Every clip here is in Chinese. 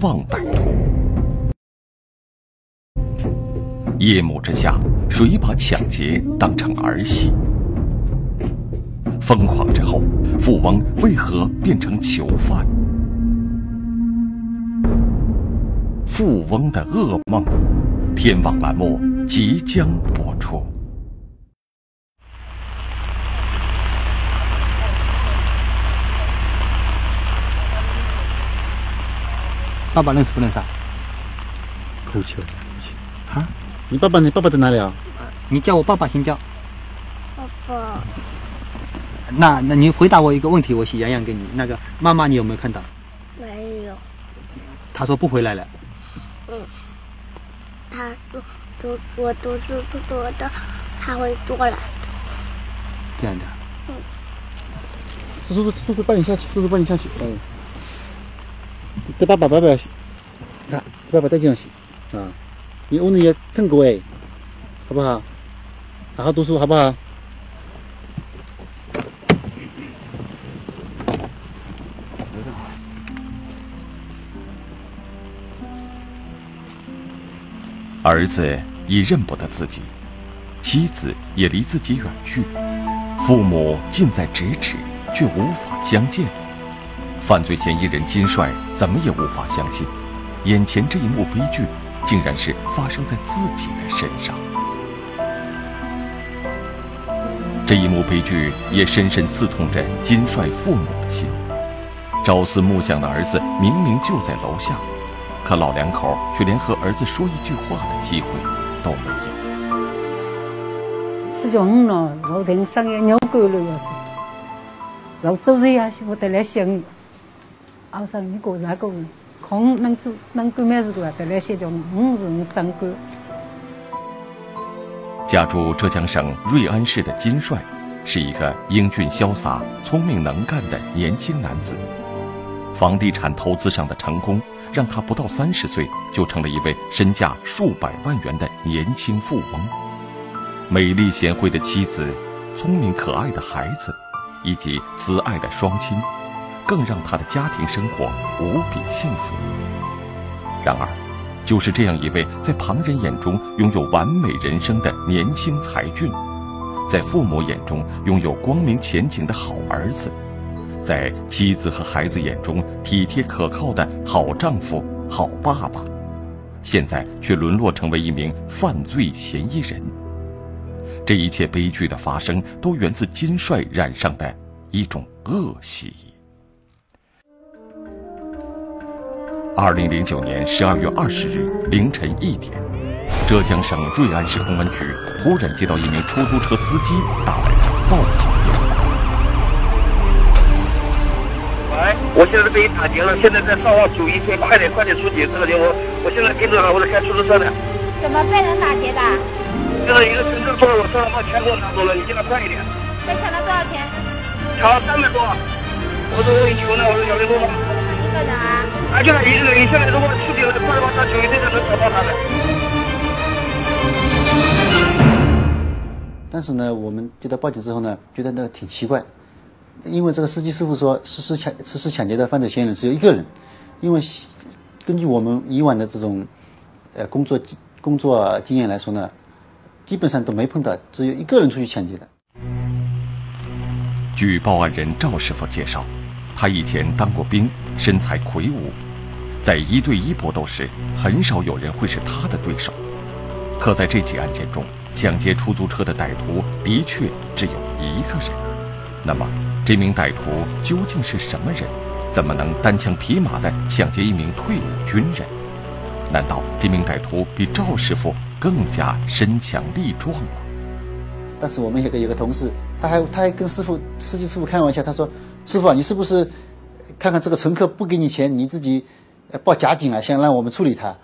望歹徒。夜幕之下，谁把抢劫当成儿戏？疯狂之后，富翁为何变成囚犯？富翁的噩梦，天网栏目即将播出。爸爸认识不认识啊？口气，啊？你爸爸，你爸爸在哪里啊？你叫我爸爸先叫。爸爸，那那你回答我一个问题，我写洋洋给你。那个妈妈你有没有看到？没有。他说不回来了。嗯。他说读我读书读多的，他会过来的。这样的。嗯。叔叔叔叔帮你下去，叔叔帮你下去。嗯。带爸爸爸爸，看，带爸爸带这样洗啊！你屋里也疼过哎，好不好？好好读书，好不好？儿子已认不得自己，妻子也离自己远去，父母近在咫尺，却无法相见。犯罪嫌疑人金帅怎么也无法相信，眼前这一幕悲剧，竟然是发生在自己的身上。这一幕悲剧也深深刺痛着金帅父母的心。朝思暮想的儿子明明就在楼下，可老两口却连和儿子说一句话的机会都没有。吃叫五了，肉丁上也尿够了，要是肉做热呀，我得来想你。熬上一个那个，空能做能够咩事个，在那些叫五人三个。家住浙江省瑞安市的金帅，是一个英俊潇洒、聪明能干的年轻男子。房地产投资上的成功，让他不到三十岁就成了一位身价数百万元的年轻富翁。美丽贤惠的妻子，聪明可爱的孩子，以及慈爱的双亲。更让他的家庭生活无比幸福。然而，就是这样一位在旁人眼中拥有完美人生的年轻才俊，在父母眼中拥有光明前景的好儿子，在妻子和孩子眼中体贴可靠的好丈夫、好爸爸，现在却沦落成为一名犯罪嫌疑人。这一切悲剧的发生，都源自金帅染上的一种恶习。二零零九年十二月二十日凌晨一点，浙江省瑞安市公安局突然接到一名出租车司机打来的报警电话。喂，我现在被人打劫了，现在在上望九一村，快点快点出警！这个电话，我现在盯着他，我在开出租车呢。怎么被人打劫的？就是一个乘客说我车上把钱给我拿走了，你尽量快一点。被抢了多少钱？抢了三百多。我说我很穷呢，我说小林多个人啊？啊，就他一个人。你现在如果出警了，就快点把他九一队的能找到他们。但是呢，我们接到报警之后呢，觉得那个挺奇怪，因为这个司机师傅说实施抢实施抢劫的犯罪嫌疑人只有一个人，因为根据我们以往的这种呃工作工作经验来说呢，基本上都没碰到只有一个人出去抢劫的。据报案人赵师傅介绍。他以前当过兵，身材魁梧，在一对一搏斗时，很少有人会是他的对手。可在这起案件中，抢劫出租车的歹徒的确只有一个人。那么，这名歹徒究竟是什么人？怎么能单枪匹马地抢劫一名退伍军人？难道这名歹徒比赵师傅更加身强力壮吗？但是我们有个有个同事，他还他还跟师傅司机师傅开玩笑，他说。师傅，你是不是看看这个乘客不给你钱，你自己报假警啊？想让我们处理他？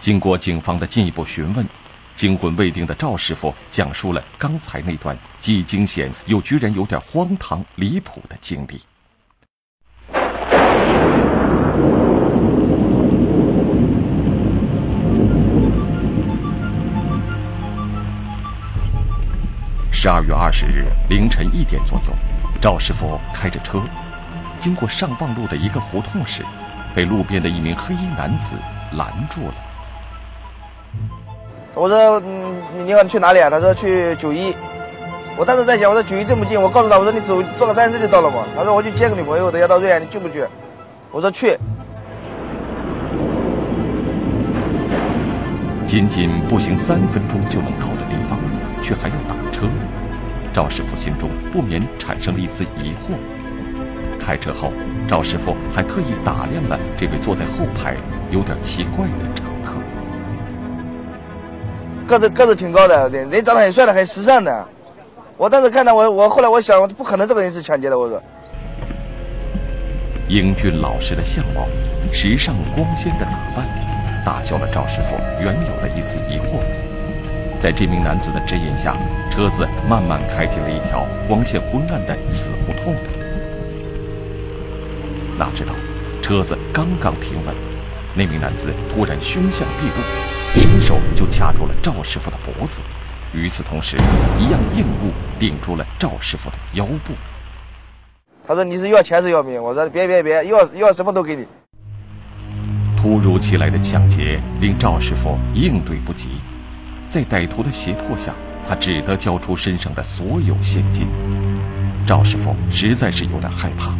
经过警方的进一步询问，惊魂未定的赵师傅讲述了刚才那段既惊险又居然有点荒唐离谱的经历。十二月二十日凌晨一点左右。赵师傅开着车，经过上望路的一个胡同时，被路边的一名黑衣男子拦住了。我说：“嗯，你好，你去哪里啊？”他说：“去九一。”我当时在想，我说九一这么近，我告诉他，我说你走坐个三轮车就到了嘛。他说：“我去接个女朋友等下到瑞安，你去不去？”我说：“去。”仅仅步行三分钟就能到的地方，却还要打车，赵师傅心中不免产生了一丝疑惑。开车后，赵师傅还特意打量了这位坐在后排有点奇怪的乘客，个子个子挺高的，人人长得很帅的，很时尚的。我当时看到我，我后来我想，不可能这个人是抢劫的。我说，英俊老实的相貌，时尚光鲜的打扮。打消了赵师傅原有的一丝疑惑。在这名男子的指引下，车子慢慢开进了一条光线昏暗的死胡同里。哪知道，车子刚刚停稳，那名男子突然凶相毕露，伸手就掐住了赵师傅的脖子，与此同时，一样硬物顶住了赵师傅的腰部。他说：“你是要钱是要命？”我说：“别别别，要要什么都给你。”突如其来的抢劫令赵师傅应对不及，在歹徒的胁迫下，他只得交出身上的所有现金。赵师傅实在是有点害怕，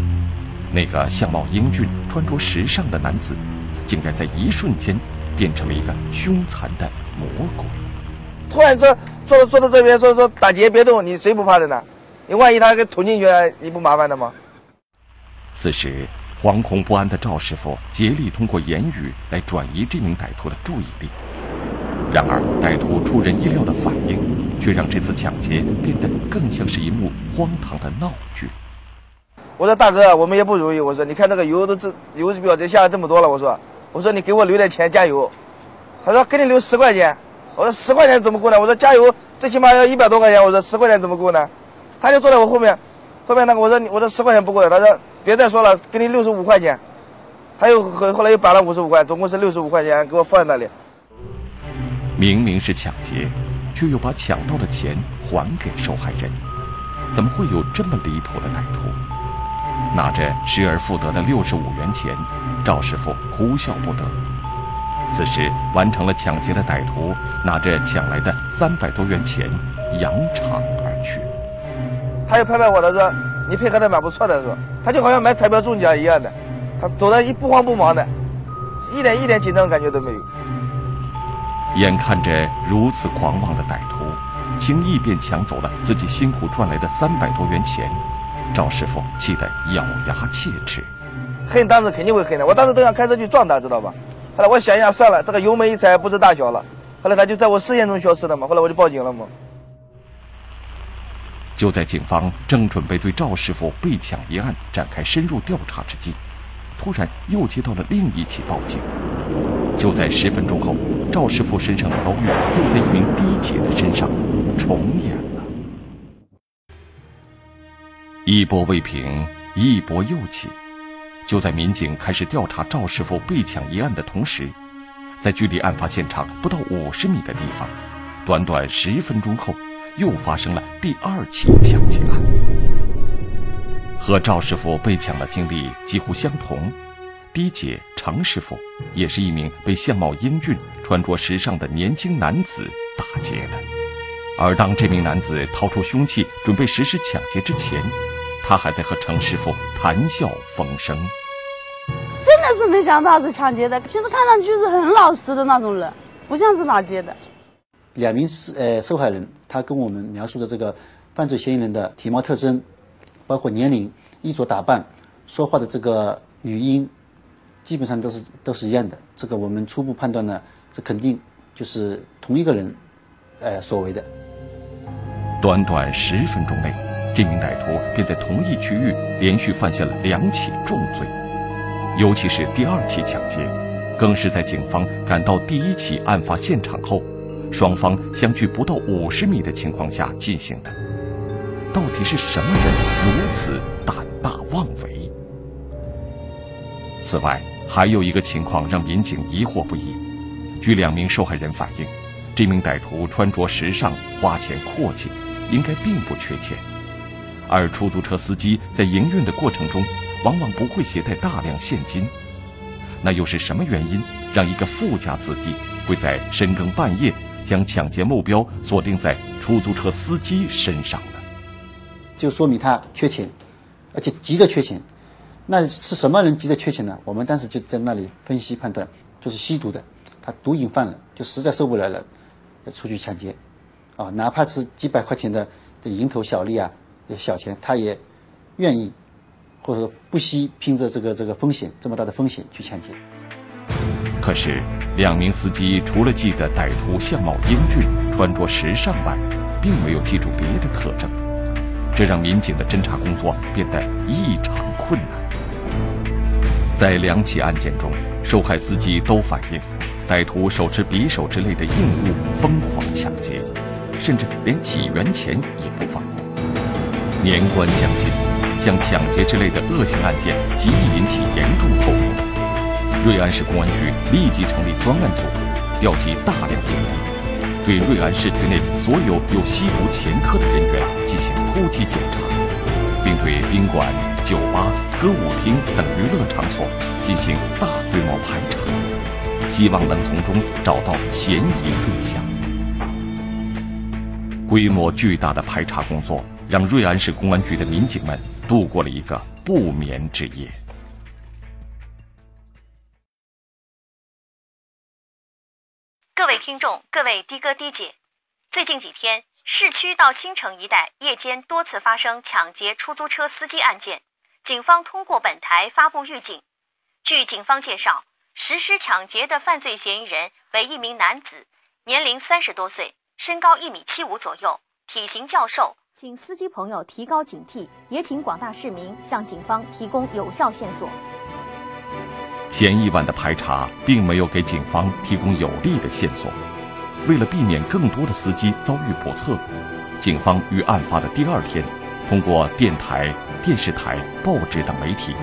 那个相貌英俊、穿着时尚的男子，竟然在一瞬间变成了一个凶残的魔鬼。突然这坐到坐到这边说说打劫别动，你谁不怕的呢？你万一他给捅进去，你不麻烦的吗？此时。惶恐不安的赵师傅竭力通过言语来转移这名歹徒的注意力，然而歹徒出人意料的反应，却让这次抢劫变得更像是一幕荒唐的闹剧。我说大哥，我们也不容易。我说你看这个油都这油表这下来这么多了。我说我说你给我留点钱加油。他说给你留十块钱。我说十块钱怎么够呢？我说加油最起码要一百多块钱。我说十块钱怎么够呢？他就坐在我后面，后面那个我说你我说十块钱不够。他说。别再说了，给你六十五块钱，他又后后来又摆了五十五块，总共是六十五块钱，给我放在那里。明明是抢劫，却又把抢到的钱还给受害人，怎么会有这么离谱的歹徒？拿着失而复得的六十五元钱，赵师傅哭笑不得。此时完成了抢劫的歹徒拿着抢来的三百多元钱扬长而去。他又拍拍我，他说。你配合的蛮不错的，是吧？他就好像买彩票中奖一样的，他走的一不慌不忙的，一点一点紧张的感觉都没有。眼看着如此狂妄的歹徒，轻易便抢走了自己辛苦赚来的三百多元钱，赵师傅气得咬牙切齿。恨当时肯定会恨的，我当时都想开车去撞他，知道吧？后来我想一想，算了，这个油门一踩不知大小了。后来他就在我视线中消失了嘛，后来我就报警了嘛。就在警方正准备对赵师傅被抢一案展开深入调查之际，突然又接到了另一起报警。就在十分钟后，赵师傅身上的遭遇又在一名低姐的身上重演了。一波未平，一波又起。就在民警开始调查赵师傅被抢一案的同时，在距离案发现场不到五十米的地方，短短十分钟后。又发生了第二起抢劫案，和赵师傅被抢的经历几乎相同。D 姐常师傅也是一名被相貌英俊、穿着时尚的年轻男子打劫的。而当这名男子掏出凶器准备实施抢劫之前，他还在和程师傅谈笑风生。真的是没想到是抢劫的，其实看上去是很老实的那种人，不像是打劫的。两名受呃受害人，他跟我们描述的这个犯罪嫌疑人的体貌特征，包括年龄、衣着打扮、说话的这个语音，基本上都是都是一样的。这个我们初步判断呢，这肯定就是同一个人，呃所为的。短短十分钟内，这名歹徒便在同一区域连续犯下了两起重罪，尤其是第二起抢劫，更是在警方赶到第一起案发现场后。双方相距不到五十米的情况下进行的，到底是什么人如此胆大妄为？此外，还有一个情况让民警疑惑不已。据两名受害人反映，这名歹徒穿着时尚、花钱阔气，应该并不缺钱。而出租车司机在营运的过程中，往往不会携带大量现金。那又是什么原因让一个富家子弟会在深更半夜将抢劫目标锁定在出租车司机身上呢？就说明他缺钱，而且急着缺钱。那是什么人急着缺钱呢？我们当时就在那里分析判断，就是吸毒的，他毒瘾犯了，就实在受不了了，出去抢劫，啊，哪怕是几百块钱的的蝇头小利啊，小钱，他也愿意，或者说不惜拼着这个这个风险，这么大的风险去抢劫。可是，两名司机除了记得歹徒相貌英俊、穿着时尚外，并没有记住别的特征，这让民警的侦查工作变得异常困难。在两起案件中，受害司机都反映，歹徒手持匕首之类的硬物疯狂抢劫，甚至连几元钱也不放过。年关将近，像抢劫之类的恶性案件极易引起严重后果。瑞安市公安局立即成立专案组，调集大量警力，对瑞安市区内所有有吸毒前科的人员进行突击检查，并对宾馆。酒吧、歌舞厅等娱乐场所进行大规模排查，希望能从中找到嫌疑对象。规模巨大的排查工作让瑞安市公安局的民警们度过了一个不眠之夜。各位听众，各位的哥的姐，最近几天，市区到新城一带夜间多次发生抢劫出租车司机案件。警方通过本台发布预警。据警方介绍，实施抢劫的犯罪嫌疑人为一名男子，年龄三十多岁，身高一米七五左右，体型较瘦。请司机朋友提高警惕，也请广大市民向警方提供有效线索。前一晚的排查并没有给警方提供有力的线索。为了避免更多的司机遭遇不测，警方于案发的第二天，通过电台。电视台、报纸等媒体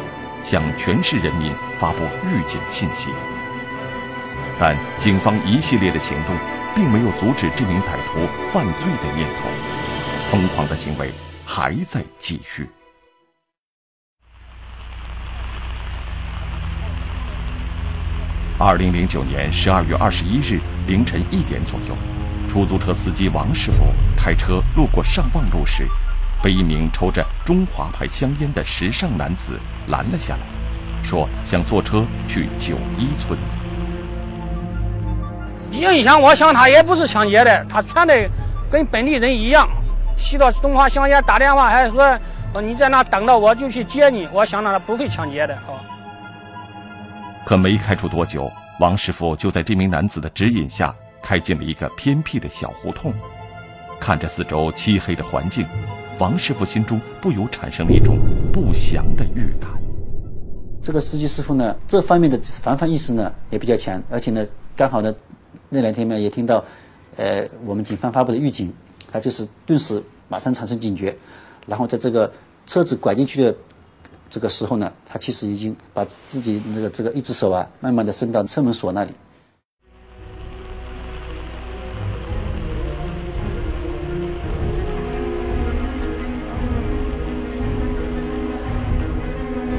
向全市人民发布预警信息，但警方一系列的行动并没有阻止这名歹徒犯罪的念头，疯狂的行为还在继续。二零零九年十二月二十一日凌晨一点左右，出租车司机王师傅开车路过上望路时。被一名抽着中华牌香烟的时尚男子拦了下来，说想坐车去九一村。印象我想他也不是抢劫的，他穿的跟本地人一样，吸到中华香烟，打电话还说你在那等着，我就去接你。我想他不会抢劫的哦。可没开出多久，王师傅就在这名男子的指引下开进了一个偏僻的小胡同，看着四周漆黑的环境。王师傅心中不由产生了一种不祥的预感。这个司机师傅呢，这方面的防范意识呢也比较强，而且呢，刚好呢，那两天呢也听到，呃，我们警方发布的预警，他就是顿时马上产生警觉，然后在这个车子拐进去的这个时候呢，他其实已经把自己那个这个一只手啊，慢慢的伸到车门锁那里。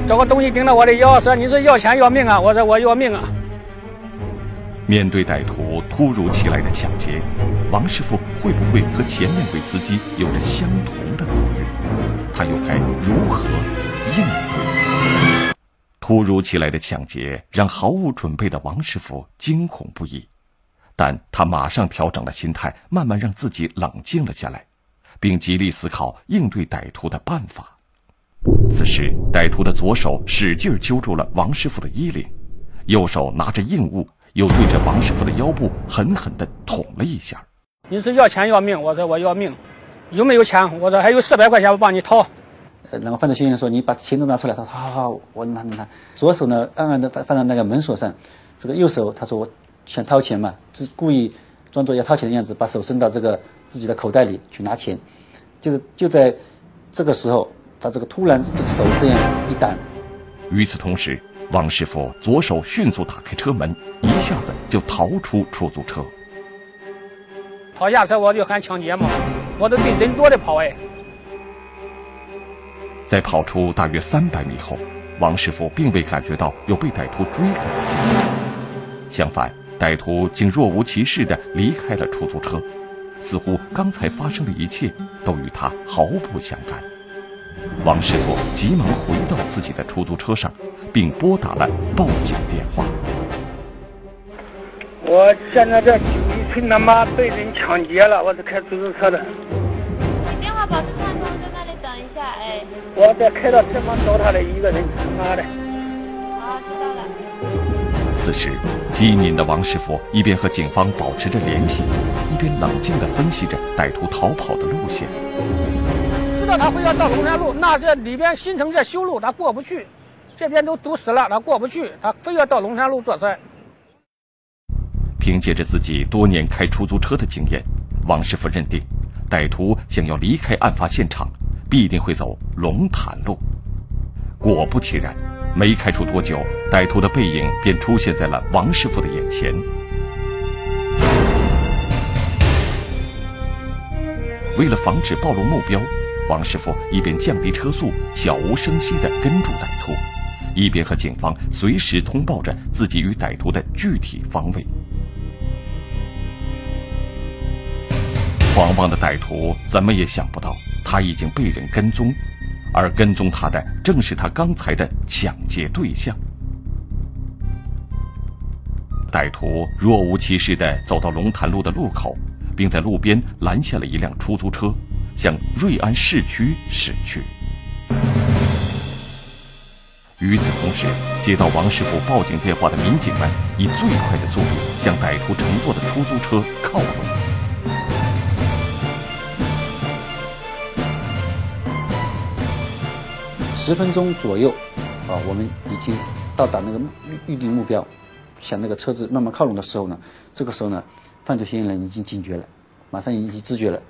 找个东西顶到我的腰，说你是要钱要命啊！我说我要命啊！面对歹徒突如其来的抢劫，王师傅会不会和前两位司机有着相同的遭遇？他又该如何应对？突如其来的抢劫让毫无准备的王师傅惊恐不已，但他马上调整了心态，慢慢让自己冷静了下来，并极力思考应对歹徒的办法。此时，歹徒的左手使劲揪住了王师傅的衣领，右手拿着硬物，又对着王师傅的腰部狠狠地捅了一下。你是要钱要命？我说我要命。有没有钱？我说还有四百块钱，我帮你掏。呃，然后犯罪嫌疑人说：“你把钱都拿出来。”他说：“好好好，我拿拿。”左手呢，暗暗地放放在那个门锁上，这个右手他说：“我想掏钱嘛，是故意装作要掏钱的样子，把手伸到这个自己的口袋里去拿钱。”就是就在这个时候。他这个突然这个手这样一挡，与此同时，王师傅左手迅速打开车门，一下子就逃出出租车。跑下车我就喊抢劫嘛，我都对人多的跑哎。在跑出大约三百米后，王师傅并未感觉到有被歹徒追赶的迹象，相反，歹徒竟若无其事地离开了出租车，似乎刚才发生的一切都与他毫不相干。王师傅急忙回到自己的出租车上，并拨打了报警电话。我现在在九一村他妈被人抢劫了，我是开出租车的。电话保持畅通，在那里等一下，哎。我在开到前方找他的一个人，他妈的。好，知道了。此时，机敏的王师傅一边和警方保持着联系，一边冷静地分析着歹徒逃跑的路线。他会要到龙山路，那这里边新城在修路，他过不去，这边都堵死了，他过不去，他非要到龙山路做事。凭借着自己多年开出租车的经验，王师傅认定，歹徒想要离开案发现场，必定会走龙潭路。果不其然，没开出多久，歹徒的背影便出现在了王师傅的眼前。为了防止暴露目标，王师傅一边降低车速，悄无声息地跟住歹徒，一边和警方随时通报着自己与歹徒的具体方位。狂妄的歹徒怎么也想不到，他已经被人跟踪，而跟踪他的正是他刚才的抢劫对象。歹徒若无其事地走到龙潭路的路口，并在路边拦下了一辆出租车，向瑞安市区驶去。与此同时，接到王师傅报警电话的民警们以最快的速度向歹徒乘坐的出租车靠拢。十分钟左右，啊，我们已经到达那个预预定目标，向那个车子慢慢靠拢的时候呢，这个时候呢，犯罪嫌疑人已经警觉了，马上已经知觉了，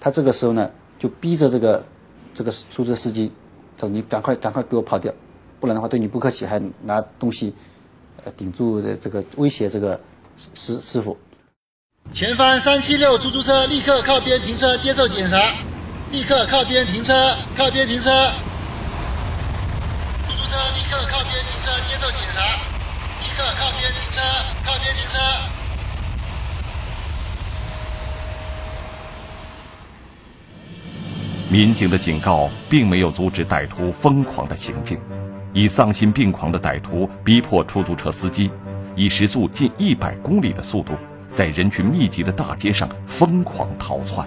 他这个时候呢，就逼着这个这个出租车司机，他说：“你赶快赶快给我跑掉，不然的话对你不客气，还拿东西，呃，顶住的这个威胁这个师师傅。”前方三七六出租车立刻靠边停车接受检查，立刻靠边停车，靠边停车。出租车立刻靠边停车接受检查，立刻靠边停车，靠边停车。民警的警告并没有阻止歹徒疯狂的行径，以丧心病狂的歹徒逼迫出租车司机以时速近一百公里的速度，在人群密集的大街上疯狂逃窜。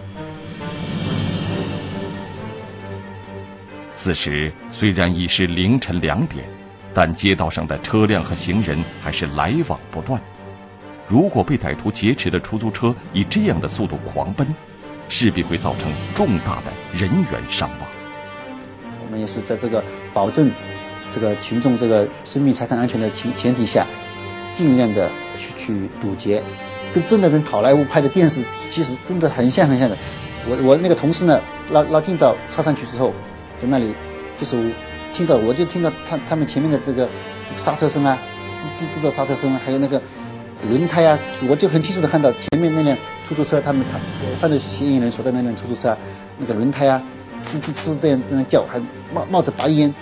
此时虽然已是凌晨两点，但街道上的车辆和行人还是来往不断。如果被歹徒劫持的出租车以这样的速度狂奔，势必会造成重大的人员伤亡。我们也是在这个保证这个群众这个生命财产安全的前前提下，尽量的去去堵截，跟真的跟好莱坞拍的电视其实真的很像很像的。我我那个同事呢，拉拉近到超商去之后。在那里，就是听到，我就听到他他们前面的这个刹车声啊，吱吱吱的刹车声，还有那个轮胎啊，我就很清楚的看到前面那辆出租车，他们他犯罪嫌疑人所在那辆出租车，那个轮胎啊，吱吱吱这样这样叫，还冒冒着白烟。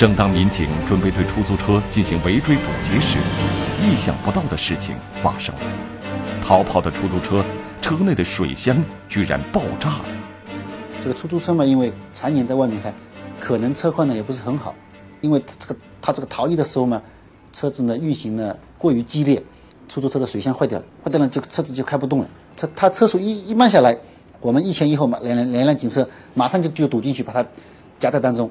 正当民警准备对出租车进行围追堵截时，意想不到的事情发生了。逃跑的出租车车内的水箱居然爆炸了。这个出租车嘛，因为常年在外面开，可能车况呢也不是很好。因为这个他这个逃逸的时候嘛，车子呢运行呢过于激烈，出租车的水箱坏掉了，坏掉了就车子就开不动了。他他车速一一慢下来，我们一前一后嘛，两两两辆警车马上就就堵进去，把他夹在当中。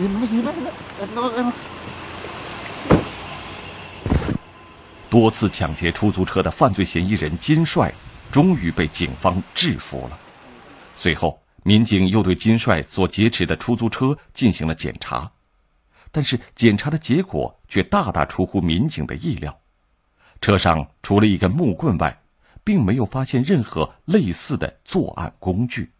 多次抢劫出租车的犯罪嫌疑人金帅，终于被警方制服了。随后，民警又对金帅所劫持的出租车进行了检查，但是检查的结果却大大出乎民警的意料。车上除了一根木棍外，并没有发现任何类似的作案工具。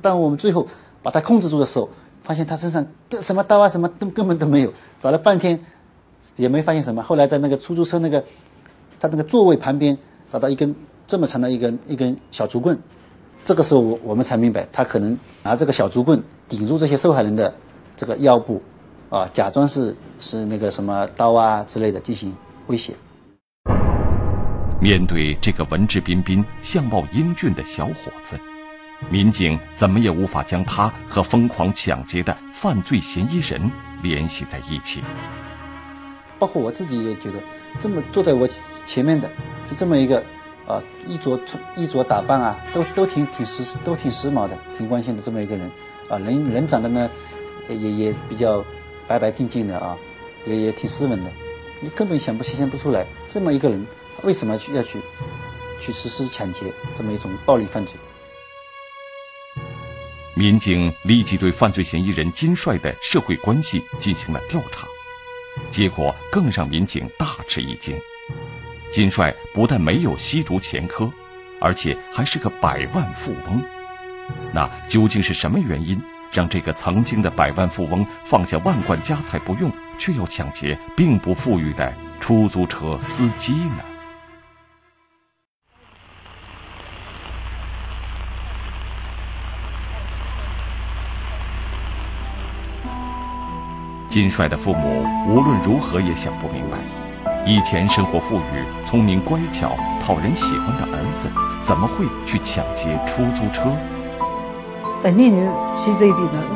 当我们最后把他控制住的时候，发现他身上什么刀啊，什么都根本都没有。找了半天，也没发现什么。后来在那个出租车那个他那个座位旁边找到一根这么长的一根一根小竹棍。这个时候我我们才明白，他可能拿这个小竹棍顶住这些受害人的这个腰部，啊，假装是是那个什么刀啊之类的进行威胁。面对这个文质彬彬、相貌英俊的小伙子，民警怎么也无法将他和疯狂抢劫的犯罪嫌疑人联系在一起。包括我自己也觉得，这么坐在我前面的是这么一个。啊，衣着衣着打扮啊，都都挺挺时都挺时髦的，挺光鲜的这么一个人，啊，人人长得呢，也也比较白白净净的啊，也也挺斯文的，你根本想不想象不出来，这么一个人为什么去要去去实施抢劫这么一种暴力犯罪？民警立即对犯罪嫌疑人金帅的社会关系进行了调查，结果更让民警大吃一惊。金帅不但没有吸毒前科，而且还是个百万富翁。那究竟是什么原因，让这个曾经的百万富翁放下万贯家财不用，却要抢劫并不富裕的出租车司机呢？金帅的父母无论如何也想不明白。以前生活富裕、聪明乖巧、讨人喜欢的儿子，怎么会去抢劫出租车？本地人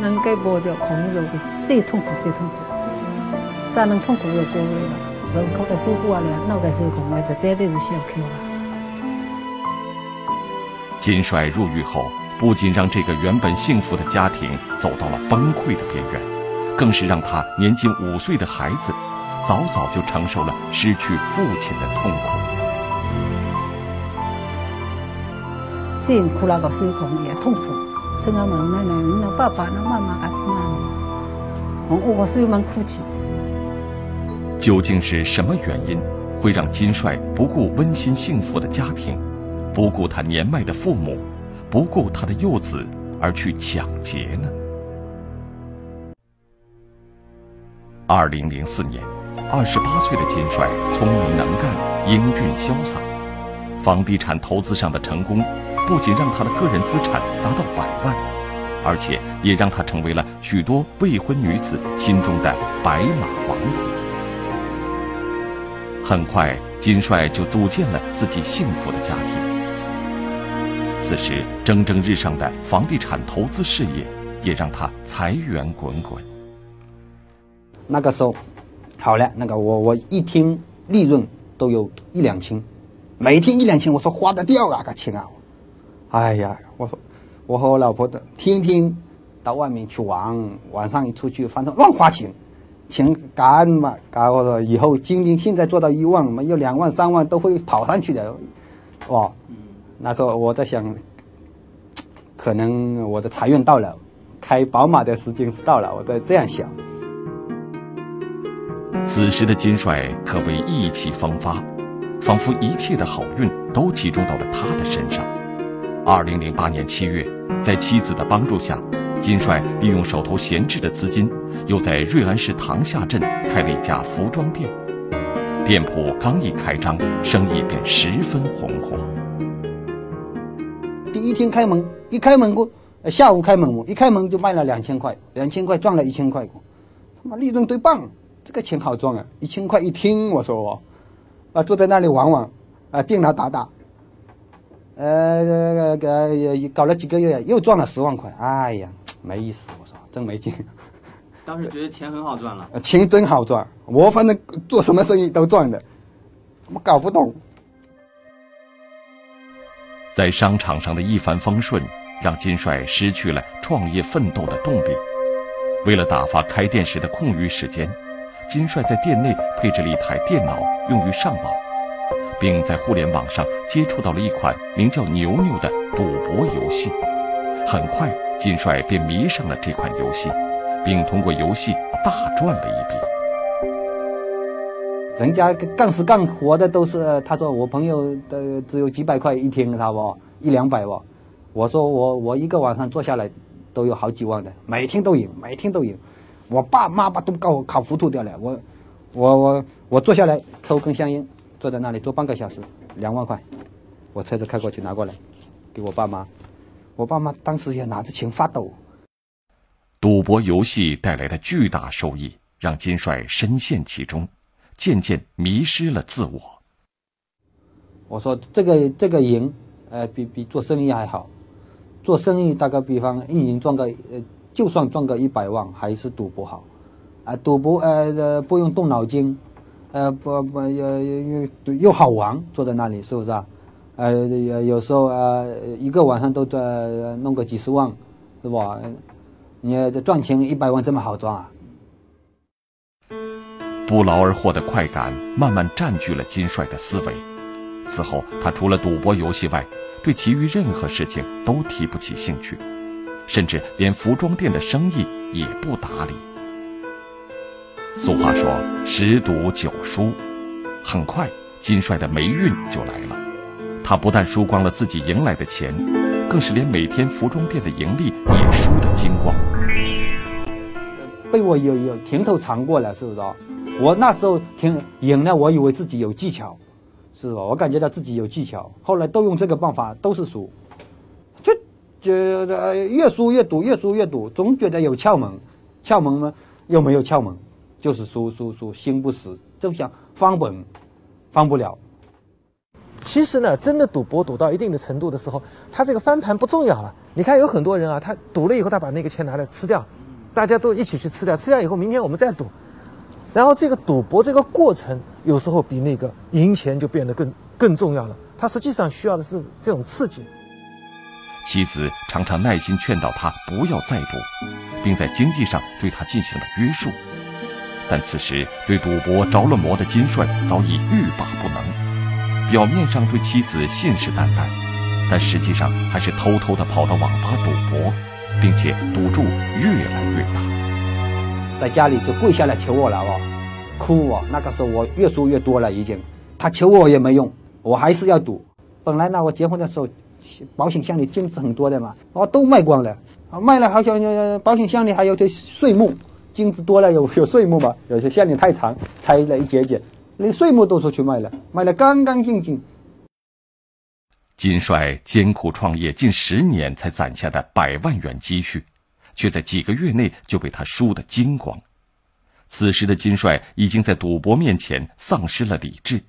能掉恐怖的最痛苦、最痛苦，咋能痛苦的过来了？都是靠个收获了，那个收获，这绝对是了。金帅入狱后，不仅让这个原本幸福的家庭走到了崩溃的边缘，更是让他年仅五岁的孩子。早早就承受了失去父亲的痛苦。辛苦那个时候也痛苦，这个门奶奶、那爸爸、那妈妈还是那里，我我是蛮哭泣。究竟是什么原因，会让金帅不顾温馨幸福的家庭，不顾他年迈的父母，不顾他的幼子，而去抢劫呢？二零零四年。二十八岁的金帅聪明能干、英俊潇洒，房地产投资上的成功，不仅让他的个人资产达到百万，而且也让他成为了许多未婚女子心中的白马王子。很快，金帅就组建了自己幸福的家庭。此时，蒸蒸日上的房地产投资事业，也让他财源滚滚。那个时候。好了，那个我我一天利润都有一两千，每天一两千，我说花得掉啊，个钱啊！哎呀，我说我和我老婆的天天到外面去玩，晚上一出去，反正乱花钱，钱干嘛干？我说以后今天现在做到一万，没有两万三万都会跑上去的，哇！那时候我在想，可能我的财运到了，开宝马的时间是到了，我在这样想。此时的金帅可谓意气风发，仿佛一切的好运都集中到了他的身上。二零零八年七月，在妻子的帮助下，金帅利用手头闲置的资金，又在瑞安市塘下镇开了一家服装店。店铺刚一开张，生意便十分红火。第一天开门，一开门过，下午开门一开门就卖了两千块，两千块赚了一千块，他妈利润最棒。这个钱好赚啊！一千块一听，我说我，啊，坐在那里玩玩，啊，电脑打打，呃，呃，搞了几个月，又赚了十万块。哎呀，没意思，我说真没劲。当时觉得钱很好赚了。钱真好赚，我反正做什么生意都赚的，我搞不懂。在商场上的一帆风顺，让金帅失去了创业奋斗的动力。为了打发开店时的空余时间。金帅在店内配置了一台电脑，用于上网，并在互联网上接触到了一款名叫“牛牛”的赌博游戏。很快，金帅便迷上了这款游戏，并通过游戏大赚了一笔。人家干死干活的都是，他说我朋友的只有几百块一天，他不一两百不，我说我我一个晚上做下来都有好几万的，每天都赢，每天都赢，我爸妈把都搞我考糊涂掉了，我我我我坐下来抽根香烟，坐在那里坐半个小时，两万块，我车子开过去拿过来，给我爸妈，我爸妈当时也拿着钱发抖。赌博游戏带来的巨大收益，让金帅深陷其中，渐渐迷失了自我。我说这个这个赢，呃，比比做生意还好。做生意打个比方一年赚个，呃，就算赚个一百万，还是赌博好。啊，赌博呃不用动脑筋，呃不不又又又好玩，坐在那里是不是啊？呃有有时候啊一个晚上都在弄个几十万，是吧？你这赚钱一百万这么好赚啊？不劳而获的快感慢慢占据了金帅的思维。此后，他除了赌博游戏外，对其余任何事情都提不起兴趣，甚至连服装店的生意也不打理。俗话说“十赌九输”，很快金帅的霉运就来了。他不但输光了自己赢来的钱，更是连每天服装店的盈利也输得精光。被我有有甜头尝过了，是不是？我那时候挺赢了，我以为自己有技巧，是吧？我感觉到自己有技巧，后来都用这个办法都是输，就越输越赌，越输越赌，总觉得有窍门，窍门呢又没有窍门，就是输输输，心不死，就想翻本，翻不了。其实呢，真的赌博赌到一定的程度的时候，他这个翻盘不重要了。你看有很多人啊，他赌了以后，他把那个钱拿来吃掉。大家都一起去吃掉，吃掉以后，明天我们再赌，然后这个赌博这个过程有时候比那个赢钱就变得更更重要了。他实际上需要的是这种刺激。妻子常常耐心劝导他不要再赌，并在经济上对他进行了约束。但此时对赌博着了魔的金帅早已欲罢不能，表面上对妻子信誓旦旦，但实际上还是偷偷的跑到网吧赌博。并且赌注越来越大，在家里就跪下来求我了哦，哭哦。那个时候我越输越多了，已经。他求我也没用，我还是要赌。本来呢，我结婚的时候，保险箱里金子很多的嘛，我都卖光了。啊，卖了好像保险箱里还有些碎木，金子多了有 有碎木嘛，有些项链太长，拆了一节节，连碎木都出去卖了，卖的干干净净。金帅艰苦创业近十年才攒下的百万元积蓄，却在几个月内就被他输得精光。此时的金帅已经在赌博面前丧失了理智，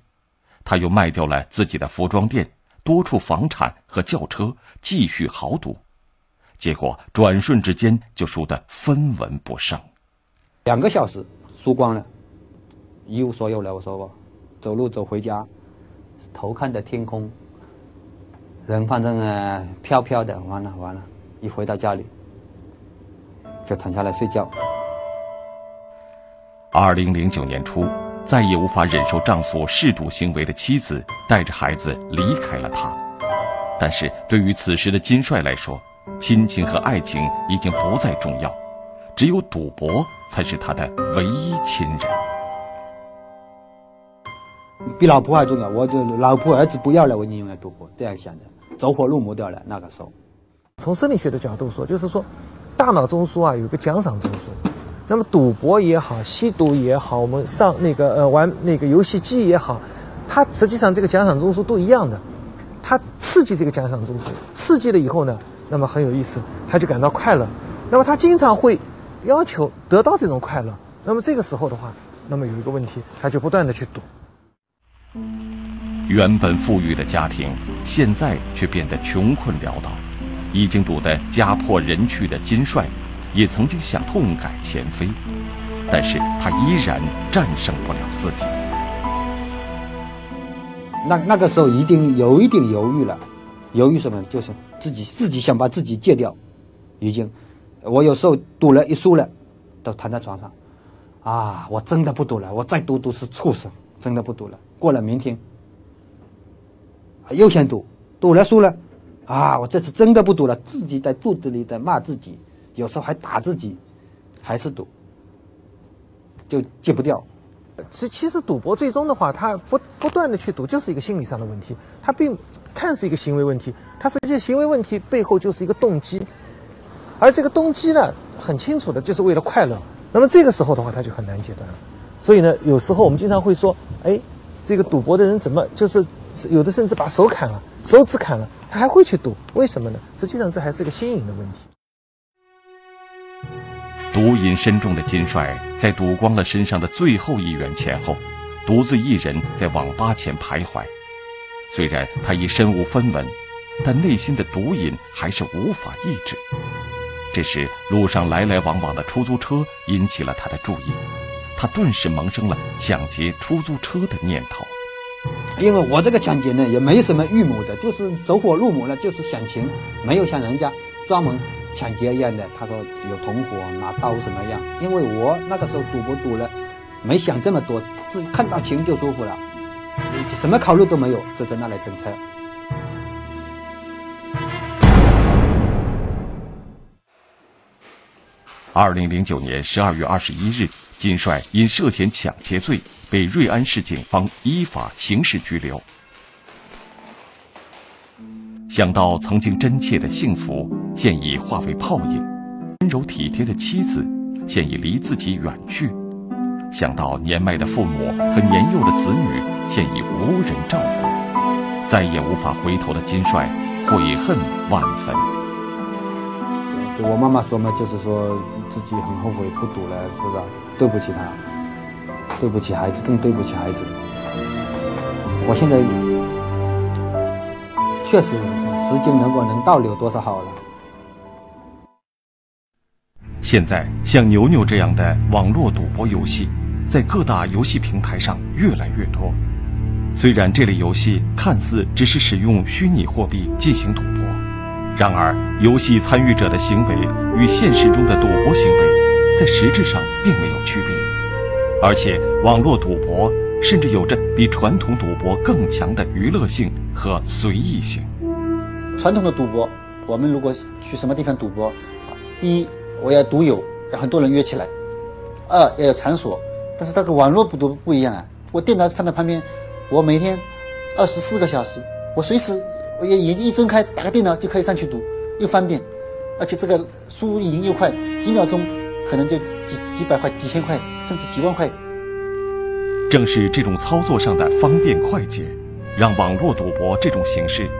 他又卖掉了自己的服装店、多处房产和轿车，继续豪赌。结果转瞬之间就输得分文不剩。两个小时输光了，一无所有了。我说我，走路走回家，头看着天空。人反正啊飘飘的，完了完了，一回到家里就躺下来睡觉。二零零九年初，再也无法忍受丈夫嗜赌行为的妻子带着孩子离开了他。但是对于此时的金帅来说，亲情和爱情已经不再重要，只有赌博才是他的唯一亲人。比老婆还重要，我就老婆儿子不要了，我宁愿赌博，这样想的。走火入魔掉了。那个时候，从生理学的角度说，就是说，大脑中枢啊有个奖赏中枢。那么赌博也好，吸毒也好，我们上那个呃玩那个游戏机也好，它实际上这个奖赏中枢都一样的。它刺激这个奖赏中枢，刺激了以后呢，那么很有意思，他就感到快乐。那么他经常会要求得到这种快乐。那么这个时候的话，那么有一个问题，他就不断的去赌。原本富裕的家庭，现在却变得穷困潦倒。已经赌得家破人去的金帅，也曾经想痛改前非，但是他依然战胜不了自己。那那个时候一定有一点犹豫了，犹豫什么？就是自己自己想把自己戒掉。已经，我有时候赌了一输了，都躺在床上，啊，我真的不赌了，我再赌赌是畜生，真的不赌了。过了明天。又想赌，赌了输了，啊！我这次真的不赌了，自己在肚子里在骂自己，有时候还打自己，还是赌，就戒不掉，其其实赌博最终的话，他不不断的去赌，就是一个心理上的问题。他并看是一个行为问题，他实际行为问题背后就是一个动机，而这个动机呢，很清楚的就是为了快乐。那么这个时候的话，他就很难戒断了。所以呢，有时候我们经常会说，哎，这个赌博的人怎么就是有的甚至把手砍了，手指砍了，他还会去赌？为什么呢？实际上这还是一个心瘾的问题。毒瘾深重的金帅，在赌光了身上的最后一元钱后，独自一人在网吧前徘徊。虽然他已身无分文，但内心的毒瘾还是无法抑制。这时，路上来来往往的出租车引起了他的注意，他顿时萌生了抢劫出租车的念头。因为我这个抢劫呢，也没什么预谋的，就是走火入魔了，就是想钱，没有像人家专门。抢劫一样的，他说有同伙拿刀什么样？因为我那个时候赌博赌了，没想这么多，只看到钱就舒服了，什么考虑都没有，就在那里等车。二零零九年十二月二十一日，金帅因涉嫌抢劫罪被瑞安市警方依法刑事拘留。想到曾经真切的幸福，现已化为泡影；温柔体贴的妻子，现已离自己远去；想到年迈的父母和年幼的子女，现已无人照顾，再也无法回头的金帅悔恨万分。对，我妈妈说嘛，就是说自己很后悔不赌了，是吧？对不起她，对不起孩子，更对不起孩子。我现在确实是。时间能够能倒流多少好了？现在像牛牛这样的网络赌博游戏，在各大游戏平台上越来越多。虽然这类游戏看似只是使用虚拟货币进行赌博，然而游戏参与者的行为与现实中的赌博行为，在实质上并没有区别，而且网络赌博甚至有着比传统赌博更强的娱乐性和随意性。传统的赌博，我们如果去什么地方赌博，第一我要赌友，要很多人约起来；二要有场所。但是这个网络赌不一样啊，我电脑放在旁边，我每天二十四个小时，我随时我眼眼睛一睁开，打开电脑就可以上去赌，又方便，而且这个输赢又快，几秒钟可能就几几百块、几千块，甚至几万块。正是这种操作上的方便快捷，让网络赌博这种形式。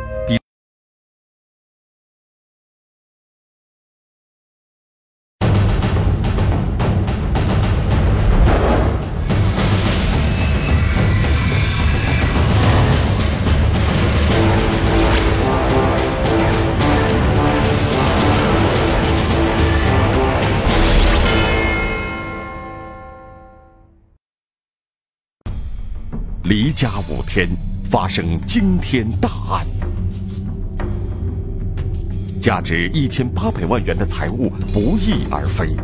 离家五天，发生惊天大案，价值一千八百万元的财物不翼而飞。